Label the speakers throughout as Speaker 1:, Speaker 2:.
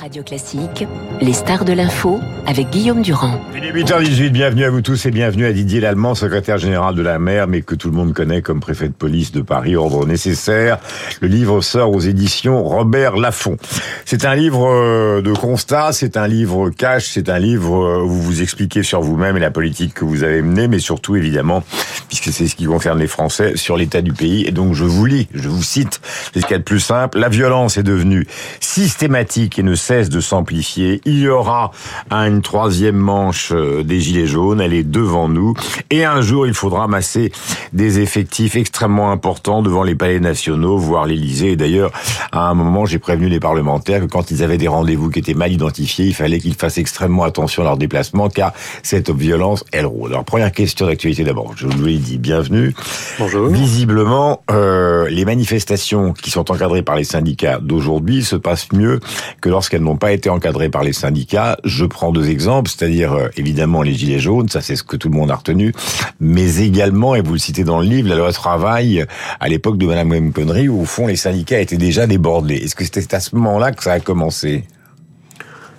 Speaker 1: Radio Classique, les stars de l'info avec Guillaume Durand.
Speaker 2: Il est 8h18, bienvenue à vous tous et bienvenue à Didier Lallemand, secrétaire général de la mer, mais que tout le monde connaît comme préfet de police de Paris, ordre nécessaire. Le livre sort aux éditions Robert Laffont. C'est un livre euh, de constat, c'est un livre cash, c'est un livre euh, où vous vous expliquez sur vous-même et la politique que vous avez menée, mais surtout évidemment, puisque c'est ce qui concerne les Français, sur l'état du pays. Et donc je vous lis, je vous cite, c'est ce qu'il y a de plus simple. La violence est devenue systématique et ne cesse de s'amplifier. Il y aura une troisième manche euh, des Gilets jaunes, elle est devant nous. Et un jour, il faudra masser des effectifs extrêmement importants devant les palais nationaux, voire l'Élysée. Et d'ailleurs, à un moment, j'ai prévenu les parlementaires que quand ils avaient des rendez-vous qui étaient mal identifiés, il fallait qu'ils fassent extrêmement attention à leur déplacement, car cette violence, elle rôde. Alors, première question d'actualité d'abord. Je vous l'ai dit, bienvenue.
Speaker 3: Bonjour.
Speaker 2: Visiblement, euh, les manifestations qui sont encadrées par les syndicats d'aujourd'hui se passent mieux que lorsqu'elles n'ont pas été encadrées par les syndicats. Je prends deux exemples, c'est-à-dire euh, évidemment les gilets jaunes, ça c'est ce que tout le monde a retenu, mais également, et vous le citez dans le livre, la loi travail à l'époque de Madame Wempenry, où au fond les syndicats étaient déjà débordés. Est-ce que c'était à ce moment-là que ça a commencé?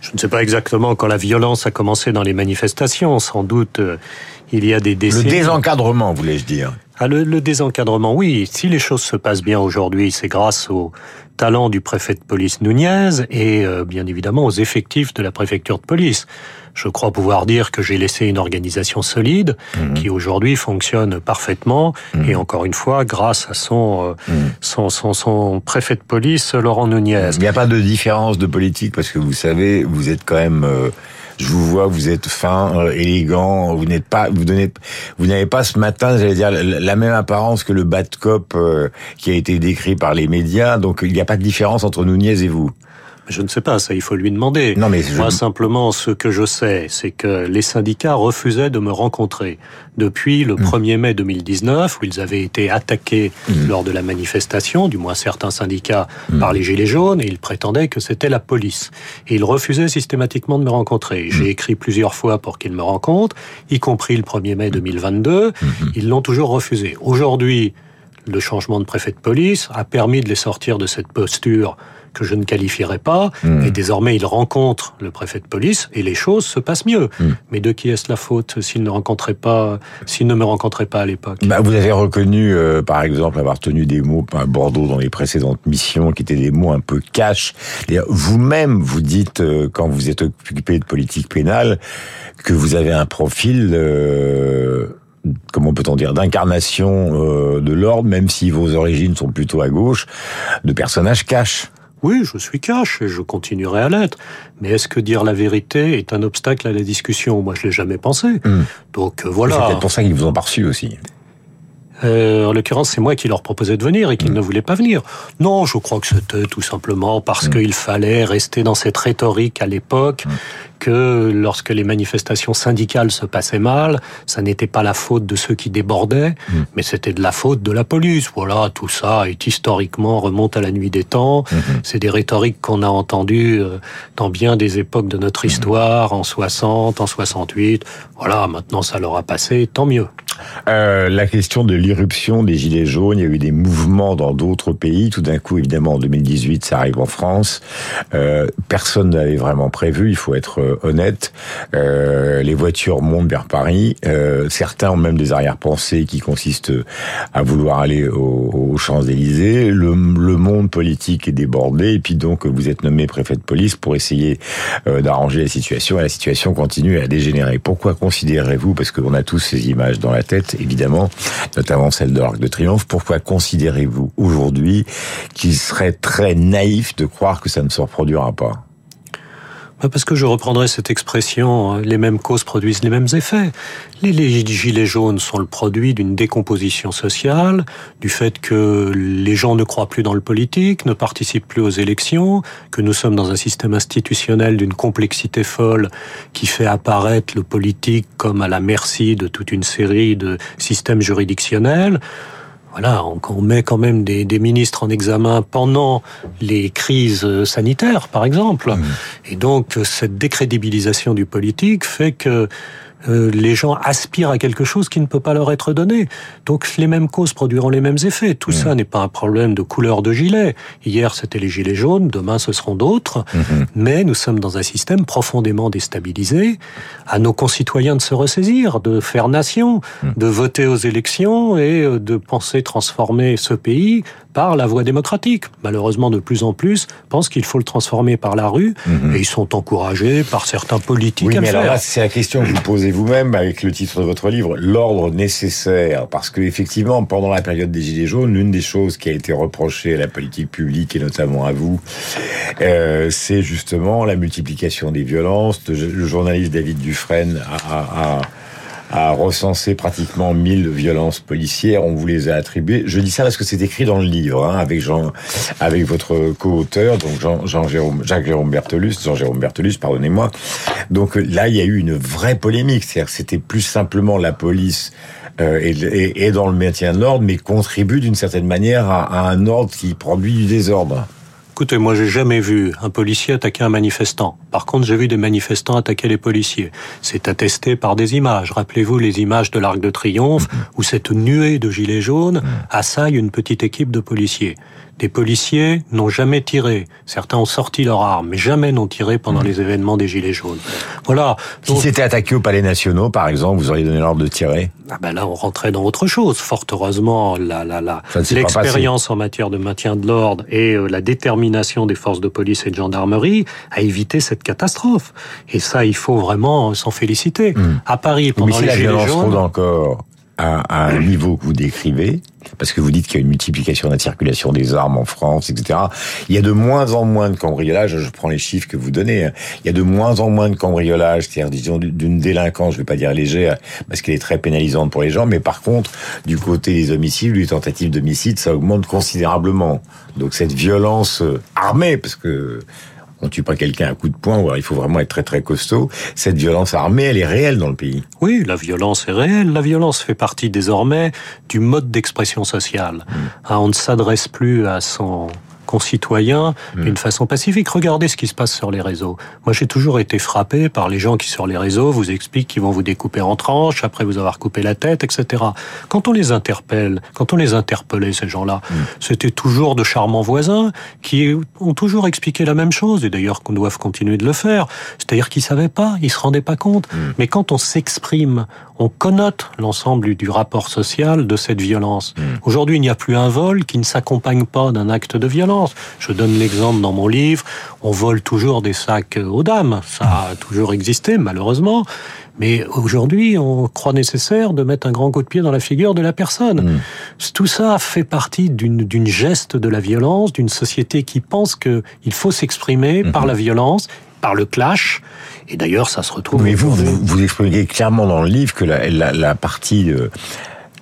Speaker 3: Je ne sais pas exactement quand la violence a commencé dans les manifestations. Sans doute, euh, il y a des décennies.
Speaker 2: Le désencadrement, voulais-je dire.
Speaker 3: Ah, le, le, désencadrement, oui. Si les choses se passent bien aujourd'hui, c'est grâce au talent du préfet de police Nunez et euh, bien évidemment aux effectifs de la préfecture de police. Je crois pouvoir dire que j'ai laissé une organisation solide mmh. qui aujourd'hui fonctionne parfaitement mmh. et encore une fois grâce à son, euh, mmh. son, son, son, préfet de police Laurent Nunez.
Speaker 2: Il n'y a pas de différence de politique parce que vous savez, vous êtes quand même... Euh je vous vois, vous êtes fin, euh, élégant, vous n'êtes pas, vous donnez, vous n'avez pas ce matin, j'allais dire, la même apparence que le bad cop euh, qui a été décrit par les médias. Donc il n'y a pas de différence entre Nunez et vous.
Speaker 3: Je ne sais pas, ça il faut lui demander. Non, mais Moi simplement, ce que je sais, c'est que les syndicats refusaient de me rencontrer depuis le 1er hmm. mai 2019, où ils avaient été attaqués mmh. lors de la manifestation, du moins certains syndicats, mmh. par les Gilets jaunes, et ils prétendaient que c'était la police. Et ils refusaient systématiquement de me rencontrer. J'ai hmm. écrit plusieurs fois pour qu'ils me rencontrent, y compris le 1er mai 2022. Hmm. Ils l'ont toujours refusé. Aujourd'hui, le changement de préfet de police a permis de les sortir de cette posture que je ne qualifierais pas, mmh. et désormais il rencontre le préfet de police et les choses se passent mieux. Mmh. Mais de qui est-ce la faute s'il ne rencontrait pas, s'il ne me rencontrait pas à l'époque?
Speaker 2: Bah, Vous avez reconnu, euh, par exemple, avoir tenu des mots à Bordeaux dans les précédentes missions qui étaient des mots un peu cash. Vous-même, vous dites, euh, quand vous êtes occupé de politique pénale, que vous avez un profil... Euh, comment peut-on dire, d'incarnation euh, de l'ordre, même si vos origines sont plutôt à gauche, de personnages cash.
Speaker 3: Oui, je suis cash et je continuerai à l'être. Mais est-ce que dire la vérité est un obstacle à la discussion? Moi, je l'ai jamais pensé. Mmh. Donc euh, voilà.
Speaker 2: C'est peut-être pour ça qu'ils vous ont pas reçu aussi.
Speaker 3: Euh, en l'occurrence, c'est moi qui leur proposais de venir et qu'ils mmh. ne voulaient pas venir. Non, je crois que c'était tout simplement parce mmh. qu'il fallait rester dans cette rhétorique à l'époque mmh que lorsque les manifestations syndicales se passaient mal, ça n'était pas la faute de ceux qui débordaient, mmh. mais c'était de la faute de la police. Voilà, tout ça est historiquement remonte à la nuit des temps. Mmh. C'est des rhétoriques qu'on a entendues euh, dans bien des époques de notre histoire, en 60, en 68. Voilà, maintenant ça leur a passé, tant mieux.
Speaker 2: Euh, la question de l'irruption des Gilets jaunes, il y a eu des mouvements dans d'autres pays. Tout d'un coup, évidemment, en 2018, ça arrive en France. Euh, personne n'avait vraiment prévu, il faut être honnête. Euh, les voitures montent vers Paris. Euh, certains ont même des arrière-pensées qui consistent à vouloir aller aux, Champs-Élysées. Le, le, monde politique est débordé. Et puis donc, vous êtes nommé préfet de police pour essayer euh, d'arranger la situation. Et la situation continue à dégénérer. Pourquoi considérez-vous, parce qu'on a tous ces images dans la tête, évidemment, notamment celle de l'Arc de Triomphe, pourquoi considérez-vous aujourd'hui qu'il serait très naïf de croire que ça ne se reproduira pas?
Speaker 3: Parce que je reprendrai cette expression, hein, les mêmes causes produisent les mêmes effets. Les gilets jaunes sont le produit d'une décomposition sociale, du fait que les gens ne croient plus dans le politique, ne participent plus aux élections, que nous sommes dans un système institutionnel d'une complexité folle qui fait apparaître le politique comme à la merci de toute une série de systèmes juridictionnels voilà, on, met quand même des, des, ministres en examen pendant les crises sanitaires, par exemple. Mmh. Et donc, cette décrédibilisation du politique fait que euh, les gens aspirent à quelque chose qui ne peut pas leur être donné. Donc les mêmes causes produiront les mêmes effets. Tout ça n'est pas un problème de couleur de gilet. Hier c'était les gilets jaunes, demain ce seront d'autres. Mhm. Mais nous sommes dans un système profondément déstabilisé. À nos concitoyens de se ressaisir, de faire nation, mhm. de voter aux élections et euh, de penser transformer ce pays par la voie démocratique. Malheureusement, de plus en plus pensent qu'il faut le transformer par la rue mhm. et ils sont encouragés par certains politiques
Speaker 2: oui,
Speaker 3: mais
Speaker 2: alors là, c'est la question que vous posez vous-même avec le titre de votre livre, l'ordre nécessaire. Parce que effectivement, pendant la période des Gilets jaunes, l'une des choses qui a été reprochée à la politique publique et notamment à vous, euh, c'est justement la multiplication des violences. Le journaliste David Dufresne a, a a recensé pratiquement 1000 violences policières. On vous les a attribuées. Je dis ça parce que c'est écrit dans le livre, hein, avec Jean, avec votre co-auteur, donc Jean, Jean Jérôme, Jacques Jérôme Bertolus, Jean Jérôme pardonnez-moi. Donc là, il y a eu une vraie polémique. C'est-à-dire, c'était plus simplement la police euh, dans le maintien de l'ordre, mais contribue d'une certaine manière à un ordre qui produit du désordre.
Speaker 3: Écoutez, moi j'ai jamais vu un policier attaquer un manifestant. Par contre, j'ai vu des manifestants attaquer les policiers. C'est attesté par des images. Rappelez-vous les images de l'Arc de Triomphe où cette nuée de gilets jaunes assaille une petite équipe de policiers. Des policiers n'ont jamais tiré. Certains ont sorti leurs armes, mais jamais n'ont tiré pendant mmh. les événements des Gilets jaunes. Voilà.
Speaker 2: Si c'était attaqué au Palais National, par exemple, vous auriez donné l'ordre de tirer?
Speaker 3: Ah ben Là, on rentrait dans autre chose. Fort heureusement, la, la, la, l'expérience en matière de maintien de l'ordre et euh, la détermination des forces de police et de gendarmerie a évité cette catastrophe. Et ça, il faut vraiment s'en féliciter. Mmh. À Paris, pendant les Gilets jaunes...
Speaker 2: encore à, un niveau que vous décrivez, parce que vous dites qu'il y a une multiplication de la circulation des armes en France, etc. Il y a de moins en moins de cambriolages. Je prends les chiffres que vous donnez. Hein. Il y a de moins en moins de cambriolages, c'est-à-dire disons d'une délinquance, je vais pas dire légère, parce qu'elle est très pénalisante pour les gens, mais par contre, du côté des homicides, les tentatives d'homicide, ça augmente considérablement. Donc cette violence euh, armée, parce que on tue pas quelqu'un à coup de poing, il faut vraiment être très très costaud. Cette violence armée, elle est réelle dans le pays.
Speaker 3: Oui, la violence est réelle. La violence fait partie désormais du mode d'expression sociale. Hmm. Hein, on ne s'adresse plus à son concitoyens hmm. d'une façon pacifique. Regardez ce qui se passe sur les réseaux. Moi, j'ai toujours été frappé par les gens qui, sur les réseaux, vous expliquent qu'ils vont vous découper en tranches après vous avoir coupé la tête, etc. Quand on les interpelle, quand on les interpellait, ces gens-là, hmm. c'était toujours de charmants voisins qui ont toujours expliqué la même chose, et d'ailleurs qu'on doit continuer de le faire. C'est-à-dire qu'ils savaient pas, ils se rendaient pas compte. Hmm. Mais quand on s'exprime, on connote l'ensemble du rapport social de cette violence. Aujourd'hui, il n'y a plus un vol qui ne s'accompagne pas d'un acte de violence. Je donne l'exemple dans mon livre, on vole toujours des sacs aux dames, ça a toujours existé malheureusement, mais aujourd'hui on croit nécessaire de mettre un grand coup de pied dans la figure de la personne. Mm. Tout ça fait partie d'une geste de la violence, d'une société qui pense qu'il faut s'exprimer mm-hmm. par la violence, par le clash, et d'ailleurs ça se retrouve...
Speaker 2: Mais vous, vous, exprimez clairement dans le livre que la, la, partie... Euh,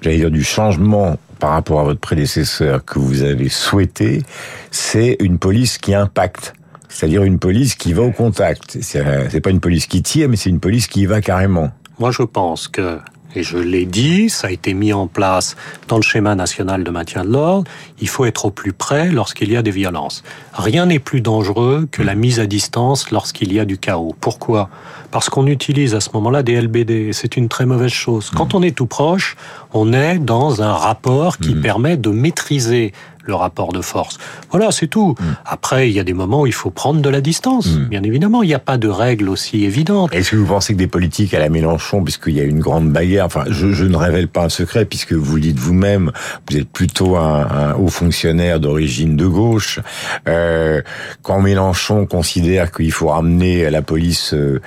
Speaker 2: j'allais dire, du changement par rapport à votre prédécesseur que vous avez souhaité, c'est une police qui impacte. C'est-à-dire une police qui va au contact. C'est pas une police qui tire, mais c'est une police qui y va carrément.
Speaker 3: Moi, je pense que et je l'ai dit, ça a été mis en place dans le schéma national de maintien de l'ordre, il faut être au plus près lorsqu'il y a des violences. Rien n'est plus dangereux que la mise à distance lorsqu'il y a du chaos. Pourquoi? Parce qu'on utilise à ce moment-là des LBD, c'est une très mauvaise chose. Quand on est tout proche, on est dans un rapport qui mmh. permet de maîtriser le rapport de force. Voilà, c'est tout. Mm. Après, il y a des moments où il faut prendre de la distance. Mm. Bien évidemment, il n'y a pas de règles aussi évidentes.
Speaker 2: Est-ce que vous pensez que des politiques à la Mélenchon, puisqu'il y a une grande bagarre, enfin, je, ne révèle pas un secret, puisque vous dites vous-même, vous êtes plutôt un, haut fonctionnaire d'origine de gauche. Euh, quand Mélenchon considère qu'il faut ramener la police euh,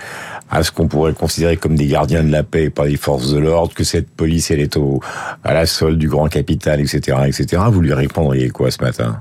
Speaker 2: à ce qu'on pourrait considérer comme des gardiens de la paix et pas des forces de l'ordre, que cette police, elle est au, à la solde du grand capital, etc., etc., vous lui répondriez quoi ce matin?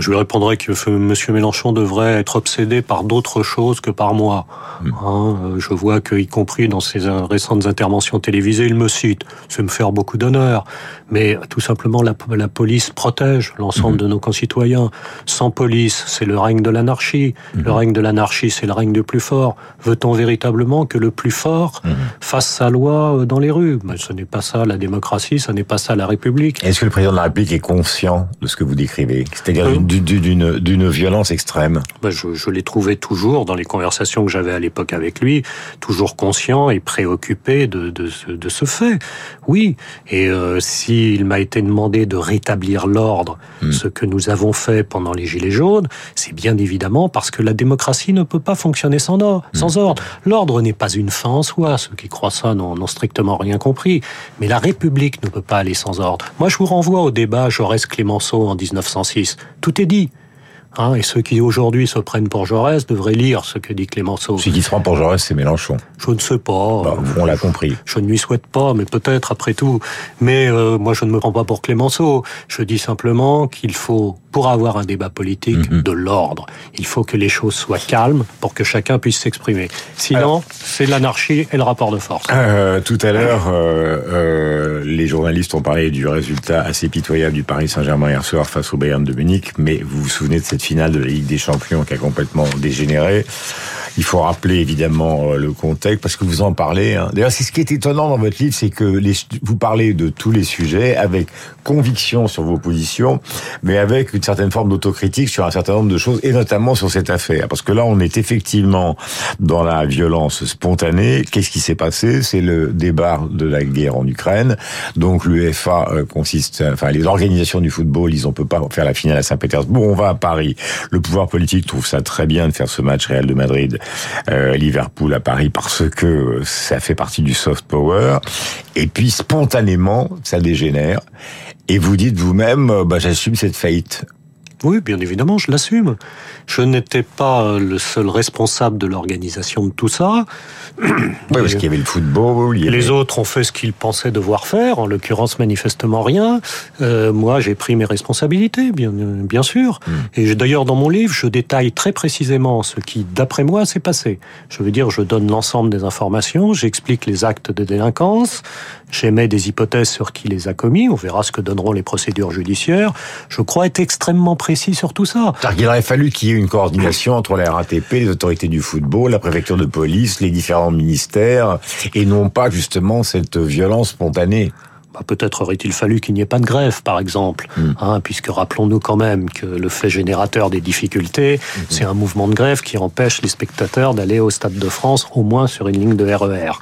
Speaker 3: Je lui répondrai que M. Mélenchon devrait être obsédé par d'autres choses que par moi. Hmm. Hein, euh, je vois qu'y compris dans ses récentes interventions télévisées, il me cite. C'est me faire beaucoup d'honneur. Mais tout simplement, la, police protège l'ensemble hmm. de nos concitoyens. Sans police, c'est le règne de l'anarchie. Le hmm. règne de l'anarchie, c'est le règne du plus fort. Veut-on véritablement que le plus fort fasse sa loi euh, dans les rues? Mais Ce n'est pas ça la démocratie, ce n'est pas ça la République.
Speaker 2: Est-ce que le président de la République est conscient de ce que vous décrivez? C'est-à-dire d'une violence extrême.
Speaker 3: Ben je, je l'ai trouvé toujours dans les conversations que j'avais à l'époque avec lui, toujours conscient et préoccupé de, de, de ce fait. Oui, et euh, s'il m'a été demandé de rétablir l'ordre, hmm. ce que nous avons fait pendant les Gilets jaunes, c'est bien évidemment parce que la démocratie ne peut pas fonctionner sans ordre. Hmm. Sans ordre. L'ordre n'est pas une fin en soi. Ceux qui croient ça n'ont strictement rien compris. Mais la République ne peut pas aller sans ordre. Moi, je vous renvoie au débat Jaurès-Clémenceau en 1906. Tout est dit. Hein, et ceux qui aujourd'hui se prennent pour Jaurès devraient lire ce que dit Clémenceau.
Speaker 2: Celui qui se prend pour Jaurès, c'est Mélenchon.
Speaker 3: Je ne sais pas.
Speaker 2: Bah, on l'a compris.
Speaker 3: Je ne lui souhaite pas, mais peut-être après tout. Mais euh, moi, je ne me prends pas pour Clémenceau. Je dis simplement qu'il faut, pour avoir un débat politique, mhm. de l'ordre. Il faut que les choses soient calmes pour que chacun puisse s'exprimer. Sinon, c'est l'anarchie et le rapport de force.
Speaker 2: Euh, tout à l'heure, euh, euh, les journalistes ont parlé du résultat assez pitoyable du Paris Saint-Germain hier soir face au Bayern de Munich, mais vous vous souvenez de cette finale de la Ligue des Champions qui a complètement dégénéré. Il faut rappeler évidemment euh, le contexte parce que vous en parlez. Hein. D'ailleurs, c'est ce qui est étonnant dans votre livre, c'est que les, vous parlez de tous les sujets avec conviction sur vos positions, mais avec une certaine forme d'autocritique sur un certain nombre de choses, et notamment sur cette affaire. Parce que là, on est effectivement dans la violence spontanée. Qu'est-ce qui s'est passé? C'est le débat de la guerre en Ukraine. Donc l'UEFA euh, consiste, enfin les organisations du football, ils on peut pas faire la finale à Saint-Pétersbourg. On va à Paris. Le pouvoir politique trouve ça très bien de faire ce match Real de Madrid euh, Liverpool à Paris parce que ça fait partie du soft power. Et puis spontanément, ça dégénère. Et vous dites vous-même, euh, bah, j'assume cette faillite.
Speaker 3: Oui, bien évidemment, je l'assume. Je n'étais pas le seul responsable de l'organisation de tout ça.
Speaker 2: Oui, parce qu'il y avait le football.
Speaker 3: Les autres ont fait ce qu'ils pensaient devoir faire, en l'occurrence manifestement rien. Euh, moi, j'ai pris mes responsabilités, bien, bien sûr. Hmm. Et d'ailleurs, dans mon livre, je détaille très précisément ce qui, d'après moi, s'est passé. Je veux dire, je donne l'ensemble des informations, j'explique les actes de délinquance, j'émets des hypothèses sur qui les a commis, on verra ce que donneront les procédures judiciaires. Je crois être extrêmement précis sur tout ça.
Speaker 2: Il aurait fallu qu'il y ait une coordination entre la RATP, les autorités du football, la préfecture de police, les différents ministères, et non pas justement cette violence spontanée.
Speaker 3: Bah, peut-être aurait-il fallu qu'il n'y ait pas de grève, par exemple, hmm. hein, puisque rappelons-nous quand même que le fait générateur des difficultés, hmm. c'est un mouvement de grève qui empêche les spectateurs d'aller au Stade de France, au moins sur une ligne de RER.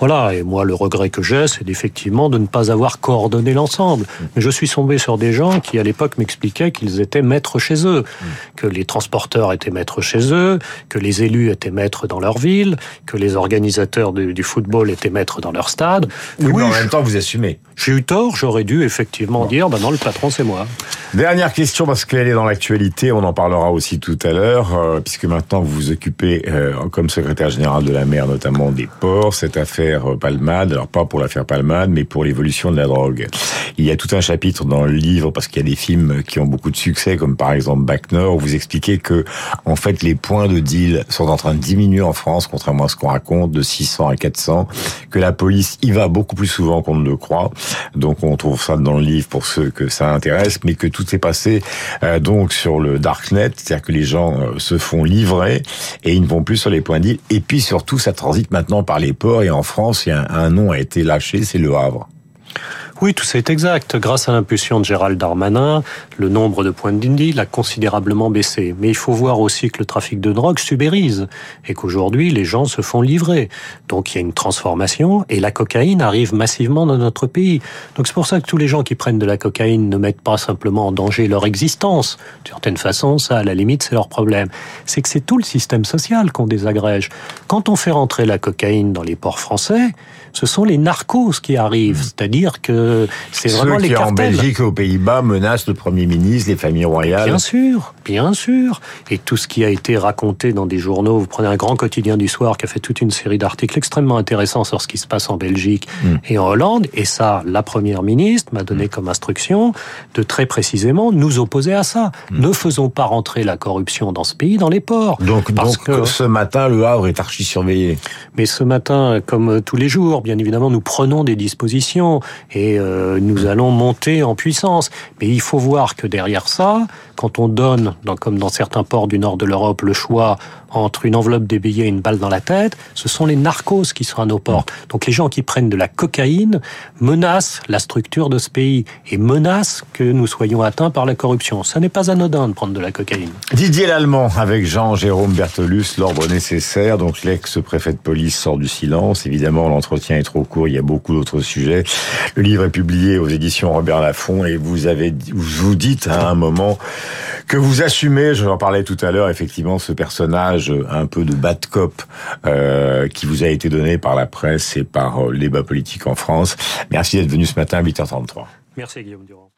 Speaker 3: Voilà, et moi le regret que j'ai, c'est effectivement de ne pas avoir coordonné l'ensemble. Mais je suis tombé sur des gens qui à l'époque m'expliquaient qu'ils étaient maîtres chez eux, que les transporteurs étaient maîtres chez eux, que les élus étaient maîtres dans leur ville, que les organisateurs du, football étaient maîtres dans leur stade.
Speaker 2: Oui, mais en même temps vous assumez.
Speaker 3: J'ai eu tort, j'aurais dû effectivement dire, bah non, le patron c'est moi.
Speaker 2: Dernière question, parce qu'elle est dans l'actualité, on en parlera aussi tout à l'heure, euh, puisque maintenant vous vous occupez, euh, comme secrétaire général de la mer, notamment des ports, cette affaire euh, Palmade, alors pas pour l'affaire Palmade, mais pour l'évolution de la drogue. Il y a tout un chapitre dans le livre, parce qu'il y a des films qui ont beaucoup de succès, comme par exemple Back où vous expliquez que, en fait, les points de deal sont en train de diminuer en France, contrairement à ce qu'on raconte, de 600 à 400, que la police y va beaucoup plus souvent qu'on ne le croit, donc on trouve ça dans le livre pour ceux que ça intéresse, mais que tout est passé euh, donc sur le darknet, c'est-à-dire que les gens euh, se font livrer et ils ne vont plus sur les points d'île. Et puis surtout, ça transite maintenant par les ports et en France, un nom a été lâché, c'est le Havre.
Speaker 3: Oui, tout ça est exact. Grâce à l'impulsion de Gérald Darmanin, le nombre de points d'Indy a considérablement baissé. Mais il faut voir aussi que le trafic de drogue subérise et qu'aujourd'hui, les gens se font livrer. Donc il y a une transformation et la cocaïne arrive massivement dans notre pays. Donc c'est pour ça que tous les gens qui prennent de la cocaïne ne mettent pas simplement en danger leur existence. D'une certaine façon, ça, à la limite, c'est leur problème. C'est que c'est tout le système social qu'on désagrège. Quand on fait rentrer la cocaïne dans les ports français, ce sont les narcos qui arrivent. Mmh. C'est-à-dire que c'est vraiment les cartels.
Speaker 2: en Belgique, aux Pays-Bas, menacent le Premier ministre, les familles royales.
Speaker 3: Bien sûr, bien sûr. Et tout ce qui a été raconté dans des journaux, vous prenez un grand quotidien du soir qui a fait toute une série d'articles extrêmement intéressants sur ce qui se passe en Belgique mmh. et en Hollande. Et ça, la Première ministre m'a donné mmh. comme instruction de très précisément nous opposer à ça. Ne faisons pas rentrer la corruption dans ce pays, dans les ports.
Speaker 2: Donc, donc ce matin, le Havre est archi surveillé.
Speaker 3: Mais ce matin, comme tous les jours, bien évidemment, nous prenons des dispositions et euh, nous allons monter en puissance. Mais il faut voir que derrière ça, quand on donne, comme dans certains ports du nord de l'Europe, le choix entre une enveloppe des billets et une balle dans la tête, ce sont les narcos qui sont à nos portes. Donc les gens qui prennent de la cocaïne menacent la structure de ce pays et menacent que nous soyons atteints par la corruption. Ça n'est pas anodin de prendre de la cocaïne.
Speaker 2: Didier Lallemand avec Jean-Jérôme Bertolus, l'ordre nécessaire. Donc l'ex-préfet de police sort du silence. Évidemment, l'entretien est trop court. Il y a beaucoup d'autres sujets. Le livre est publié aux éditions Robert Laffont et vous avez, vous dites à un moment que vous assumez, je en parlais tout à l'heure, effectivement, ce personnage un peu de bad cop euh, qui vous a été donné par la presse et par euh, les bas politiques en France. Merci d'être venu ce matin à 8h33.
Speaker 3: Merci Guillaume Durand.